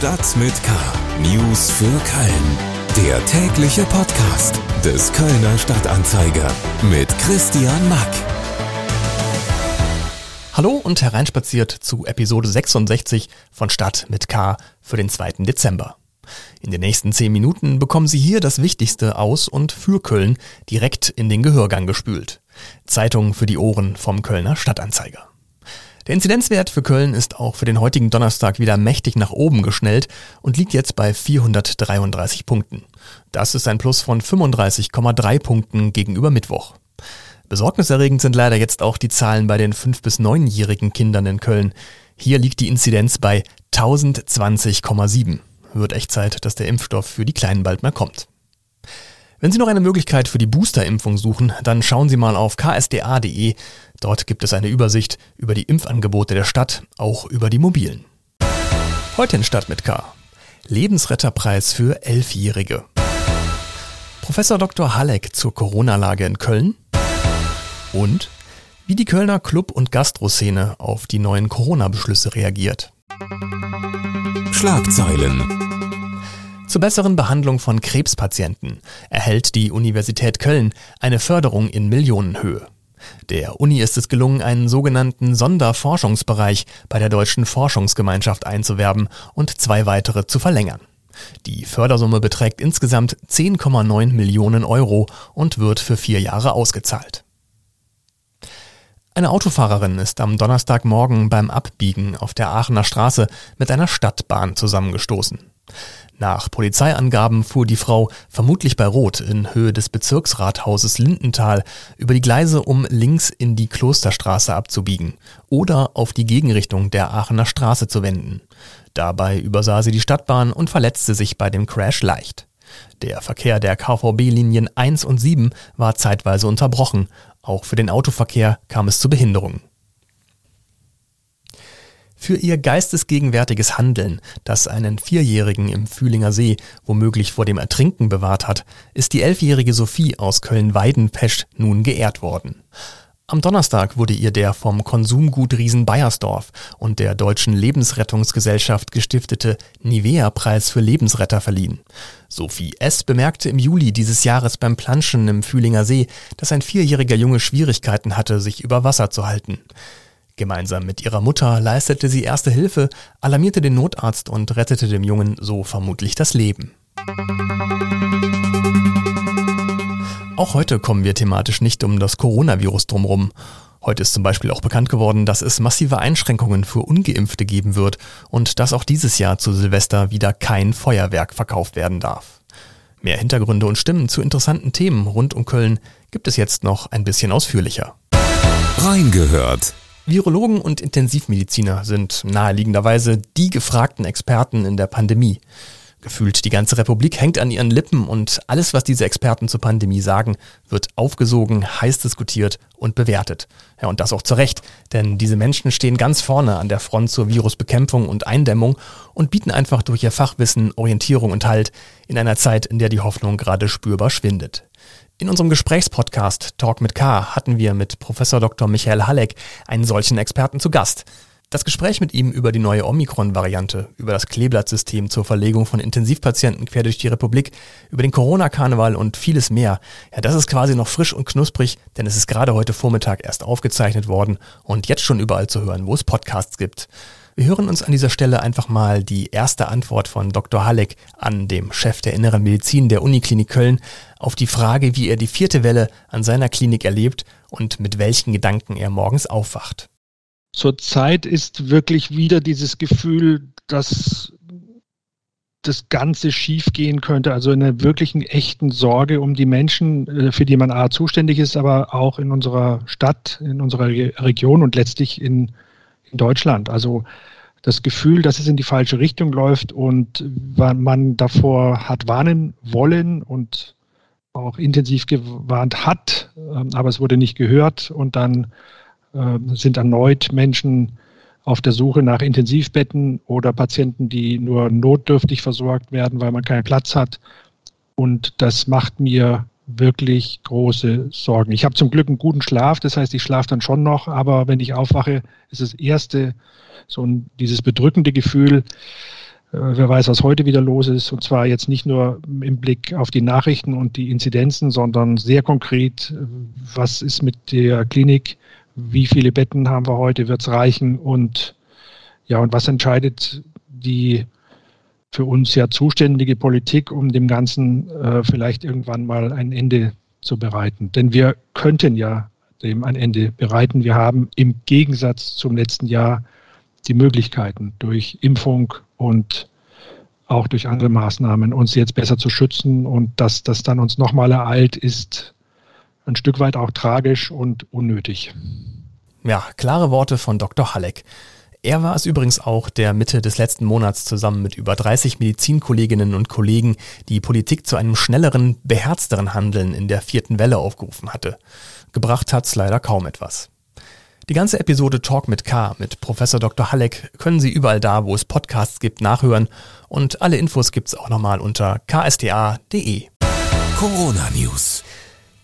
Stadt mit K. News für Köln. Der tägliche Podcast des Kölner Stadtanzeiger mit Christian Mack. Hallo und hereinspaziert zu Episode 66 von Stadt mit K für den 2. Dezember. In den nächsten 10 Minuten bekommen Sie hier das Wichtigste aus und für Köln direkt in den Gehörgang gespült. Zeitung für die Ohren vom Kölner Stadtanzeiger. Der Inzidenzwert für Köln ist auch für den heutigen Donnerstag wieder mächtig nach oben geschnellt und liegt jetzt bei 433 Punkten. Das ist ein Plus von 35,3 Punkten gegenüber Mittwoch. Besorgniserregend sind leider jetzt auch die Zahlen bei den 5- bis 9-jährigen Kindern in Köln. Hier liegt die Inzidenz bei 1020,7. Wird echt Zeit, dass der Impfstoff für die Kleinen bald mal kommt. Wenn Sie noch eine Möglichkeit für die Boosterimpfung suchen, dann schauen Sie mal auf ksda.de. Dort gibt es eine Übersicht über die Impfangebote der Stadt, auch über die mobilen. Heute in Stadt mit K. Lebensretterpreis für Elfjährige. Professor Dr. Halleck zur Corona-Lage in Köln. Und wie die Kölner Club- und Gastroszene auf die neuen Corona-Beschlüsse reagiert. Schlagzeilen. Zur besseren Behandlung von Krebspatienten erhält die Universität Köln eine Förderung in Millionenhöhe. Der Uni ist es gelungen, einen sogenannten Sonderforschungsbereich bei der Deutschen Forschungsgemeinschaft einzuwerben und zwei weitere zu verlängern. Die Fördersumme beträgt insgesamt 10,9 Millionen Euro und wird für vier Jahre ausgezahlt. Eine Autofahrerin ist am Donnerstagmorgen beim Abbiegen auf der Aachener Straße mit einer Stadtbahn zusammengestoßen. Nach Polizeiangaben fuhr die Frau vermutlich bei Rot in Höhe des Bezirksrathauses Lindenthal über die Gleise, um links in die Klosterstraße abzubiegen oder auf die Gegenrichtung der Aachener Straße zu wenden. Dabei übersah sie die Stadtbahn und verletzte sich bei dem Crash leicht. Der Verkehr der KVB-Linien 1 und 7 war zeitweise unterbrochen. Auch für den Autoverkehr kam es zu Behinderungen. Für ihr geistesgegenwärtiges Handeln, das einen Vierjährigen im Fühlinger See womöglich vor dem Ertrinken bewahrt hat, ist die elfjährige Sophie aus Köln-Weidenpesch nun geehrt worden. Am Donnerstag wurde ihr der vom Konsumgut Riesen Bayersdorf und der Deutschen Lebensrettungsgesellschaft gestiftete Nivea-Preis für Lebensretter verliehen. Sophie S. bemerkte im Juli dieses Jahres beim Planschen im Fühlinger See, dass ein vierjähriger Junge Schwierigkeiten hatte, sich über Wasser zu halten. Gemeinsam mit ihrer Mutter leistete sie erste Hilfe, alarmierte den Notarzt und rettete dem Jungen so vermutlich das Leben. Auch heute kommen wir thematisch nicht um das Coronavirus drumherum. Heute ist zum Beispiel auch bekannt geworden, dass es massive Einschränkungen für ungeimpfte geben wird und dass auch dieses Jahr zu Silvester wieder kein Feuerwerk verkauft werden darf. Mehr Hintergründe und Stimmen zu interessanten Themen rund um Köln gibt es jetzt noch ein bisschen ausführlicher. Reingehört. Virologen und Intensivmediziner sind naheliegenderweise die gefragten Experten in der Pandemie. Gefühlt die ganze Republik hängt an ihren Lippen und alles, was diese Experten zur Pandemie sagen, wird aufgesogen, heiß diskutiert und bewertet. Ja, und das auch zu Recht, denn diese Menschen stehen ganz vorne an der Front zur Virusbekämpfung und Eindämmung und bieten einfach durch ihr Fachwissen Orientierung und Halt in einer Zeit, in der die Hoffnung gerade spürbar schwindet. In unserem Gesprächspodcast Talk mit K hatten wir mit Professor Dr. Michael Halleck einen solchen Experten zu Gast. Das Gespräch mit ihm über die neue Omikron-Variante, über das Kleeblattsystem zur Verlegung von Intensivpatienten quer durch die Republik, über den Corona-Karneval und vieles mehr. Ja, das ist quasi noch frisch und knusprig, denn es ist gerade heute Vormittag erst aufgezeichnet worden und jetzt schon überall zu hören, wo es Podcasts gibt. Wir hören uns an dieser Stelle einfach mal die erste Antwort von Dr. Halleck an dem Chef der Inneren Medizin der Uniklinik Köln auf die Frage, wie er die vierte Welle an seiner Klinik erlebt und mit welchen Gedanken er morgens aufwacht. Zurzeit ist wirklich wieder dieses Gefühl, dass das Ganze schiefgehen könnte, also eine wirklichen echten Sorge um die Menschen, äh, für die man A zuständig ist, aber auch in unserer Stadt, in unserer Region und letztlich in, in Deutschland. Also das Gefühl, dass es in die falsche Richtung läuft und man davor hat warnen wollen und auch intensiv gewarnt hat, ähm, aber es wurde nicht gehört und dann ähm, sind erneut Menschen auf der Suche nach Intensivbetten oder Patienten, die nur notdürftig versorgt werden, weil man keinen Platz hat. Und das macht mir wirklich große Sorgen. Ich habe zum Glück einen guten Schlaf, das heißt, ich schlafe dann schon noch, aber wenn ich aufwache, ist das erste so ein, dieses bedrückende Gefühl, wer weiß, was heute wieder los ist. Und zwar jetzt nicht nur im Blick auf die Nachrichten und die Inzidenzen, sondern sehr konkret, was ist mit der Klinik, wie viele Betten haben wir heute, wird es reichen und ja, und was entscheidet die für uns ja zuständige Politik, um dem Ganzen äh, vielleicht irgendwann mal ein Ende zu bereiten. Denn wir könnten ja dem ein Ende bereiten. Wir haben im Gegensatz zum letzten Jahr die Möglichkeiten durch Impfung und auch durch andere Maßnahmen uns jetzt besser zu schützen und dass das dann uns nochmal ereilt, ist ein Stück weit auch tragisch und unnötig. Ja, klare Worte von Dr. Halleck. Er war es übrigens auch, der Mitte des letzten Monats zusammen mit über 30 Medizinkolleginnen und Kollegen die Politik zu einem schnelleren, beherzteren Handeln in der vierten Welle aufgerufen hatte. Gebracht hat's leider kaum etwas. Die ganze Episode Talk mit K mit Professor Dr. Halleck können Sie überall da, wo es Podcasts gibt, nachhören und alle Infos gibt's auch nochmal unter ksta.de. Corona News.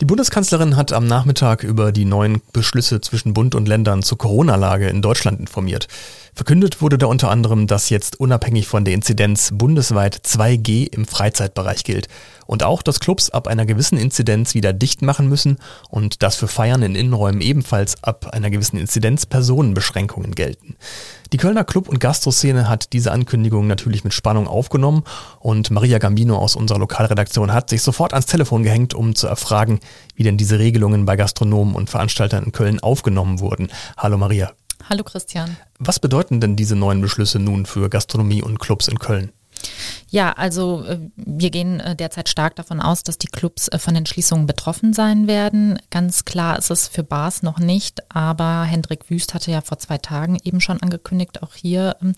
Die Bundeskanzlerin hat am Nachmittag über die neuen Beschlüsse zwischen Bund und Ländern zur Corona-Lage in Deutschland informiert. Verkündet wurde da unter anderem, dass jetzt unabhängig von der Inzidenz bundesweit 2G im Freizeitbereich gilt und auch, dass Clubs ab einer gewissen Inzidenz wieder dicht machen müssen und dass für Feiern in Innenräumen ebenfalls ab einer gewissen Inzidenz Personenbeschränkungen gelten. Die Kölner Club- und Gastroszene hat diese Ankündigung natürlich mit Spannung aufgenommen und Maria Gambino aus unserer Lokalredaktion hat sich sofort ans Telefon gehängt, um zu erfragen, wie denn diese Regelungen bei Gastronomen und Veranstaltern in Köln aufgenommen wurden. Hallo Maria. Hallo Christian. Was bedeuten denn diese neuen Beschlüsse nun für Gastronomie und Clubs in Köln? Ja, also äh, wir gehen äh, derzeit stark davon aus, dass die Clubs äh, von den Schließungen betroffen sein werden. Ganz klar ist es für Bars noch nicht, aber Hendrik Wüst hatte ja vor zwei Tagen eben schon angekündigt, auch hier ähm,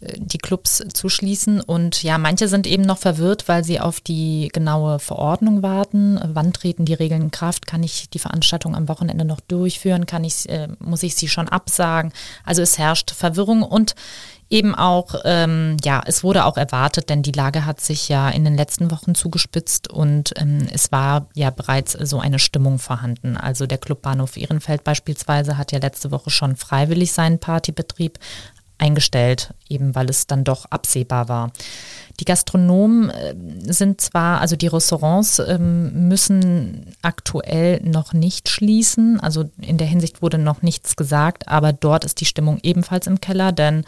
die Clubs zu schließen. Und ja, manche sind eben noch verwirrt, weil sie auf die genaue Verordnung warten. Wann treten die Regeln in Kraft? Kann ich die Veranstaltung am Wochenende noch durchführen? Kann ich, äh, muss ich sie schon absagen? Also es herrscht Verwirrung und eben auch, ähm, ja, es wurde auch erwartet, denn die Lage hat sich ja in den letzten Wochen zugespitzt und ähm, es war ja bereits so eine Stimmung vorhanden. Also der Clubbahnhof Ehrenfeld beispielsweise hat ja letzte Woche schon freiwillig seinen Partybetrieb eingestellt, eben weil es dann doch absehbar war. Die Gastronomen äh, sind zwar, also die Restaurants ähm, müssen aktuell noch nicht schließen, also in der Hinsicht wurde noch nichts gesagt, aber dort ist die Stimmung ebenfalls im Keller, denn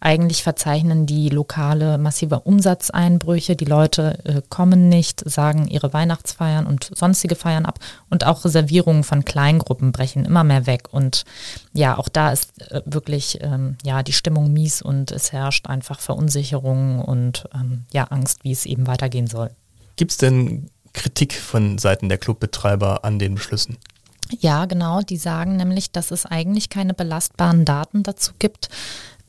eigentlich verzeichnen die Lokale massive Umsatzeinbrüche. Die Leute äh, kommen nicht, sagen ihre Weihnachtsfeiern und sonstige Feiern ab. Und auch Reservierungen von Kleingruppen brechen immer mehr weg. Und ja, auch da ist äh, wirklich ähm, ja, die Stimmung mies und es herrscht einfach Verunsicherung und ähm, ja, Angst, wie es eben weitergehen soll. Gibt es denn Kritik von Seiten der Clubbetreiber an den Beschlüssen? Ja, genau. Die sagen nämlich, dass es eigentlich keine belastbaren Daten dazu gibt,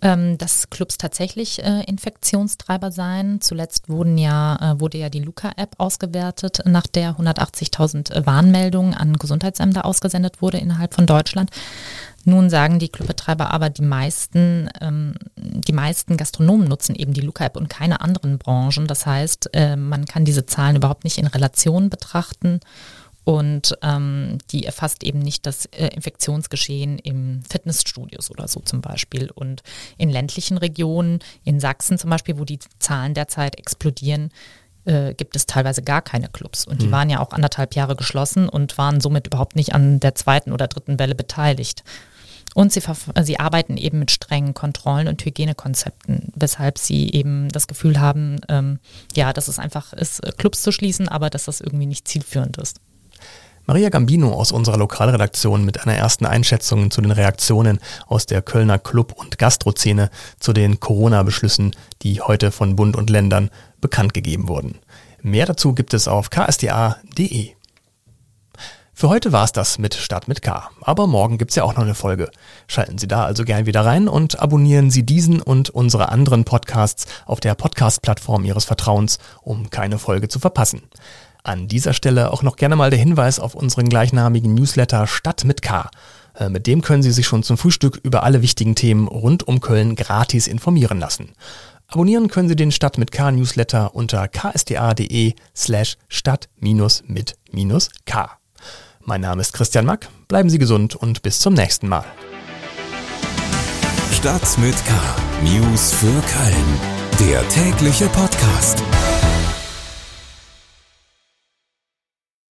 ähm, dass Clubs tatsächlich äh, Infektionstreiber seien. Zuletzt wurden ja, äh, wurde ja die Luca-App ausgewertet, nach der 180.000 Warnmeldungen an Gesundheitsämter ausgesendet wurde innerhalb von Deutschland. Nun sagen die Clubbetreiber aber, die meisten, ähm, die meisten Gastronomen nutzen eben die Luca-App und keine anderen Branchen. Das heißt, äh, man kann diese Zahlen überhaupt nicht in Relation betrachten und ähm, die erfasst eben nicht das äh, Infektionsgeschehen im Fitnessstudios oder so zum Beispiel. Und in ländlichen Regionen, in Sachsen zum Beispiel, wo die Zahlen derzeit explodieren, äh, gibt es teilweise gar keine Clubs. Und die mhm. waren ja auch anderthalb Jahre geschlossen und waren somit überhaupt nicht an der zweiten oder dritten Welle beteiligt. Und sie, sie arbeiten eben mit strengen Kontrollen und Hygienekonzepten, weshalb sie eben das Gefühl haben, ähm, ja, dass es einfach ist, Clubs zu schließen, aber dass das irgendwie nicht zielführend ist. Maria Gambino aus unserer Lokalredaktion mit einer ersten Einschätzung zu den Reaktionen aus der Kölner Club- und Gastrozene zu den Corona-Beschlüssen, die heute von Bund und Ländern bekannt gegeben wurden. Mehr dazu gibt es auf ksda.de. Für heute war's das mit Start mit K. Aber morgen gibt's ja auch noch eine Folge. Schalten Sie da also gern wieder rein und abonnieren Sie diesen und unsere anderen Podcasts auf der Podcast-Plattform Ihres Vertrauens, um keine Folge zu verpassen. An dieser Stelle auch noch gerne mal der Hinweis auf unseren gleichnamigen Newsletter Stadt mit K. Äh, mit dem können Sie sich schon zum Frühstück über alle wichtigen Themen rund um Köln gratis informieren lassen. Abonnieren können Sie den Stadt mit K Newsletter unter ksda.de slash stadt mit K. Mein Name ist Christian Mack, bleiben Sie gesund und bis zum nächsten Mal. Stadt mit K. News für Köln. Der tägliche Podcast.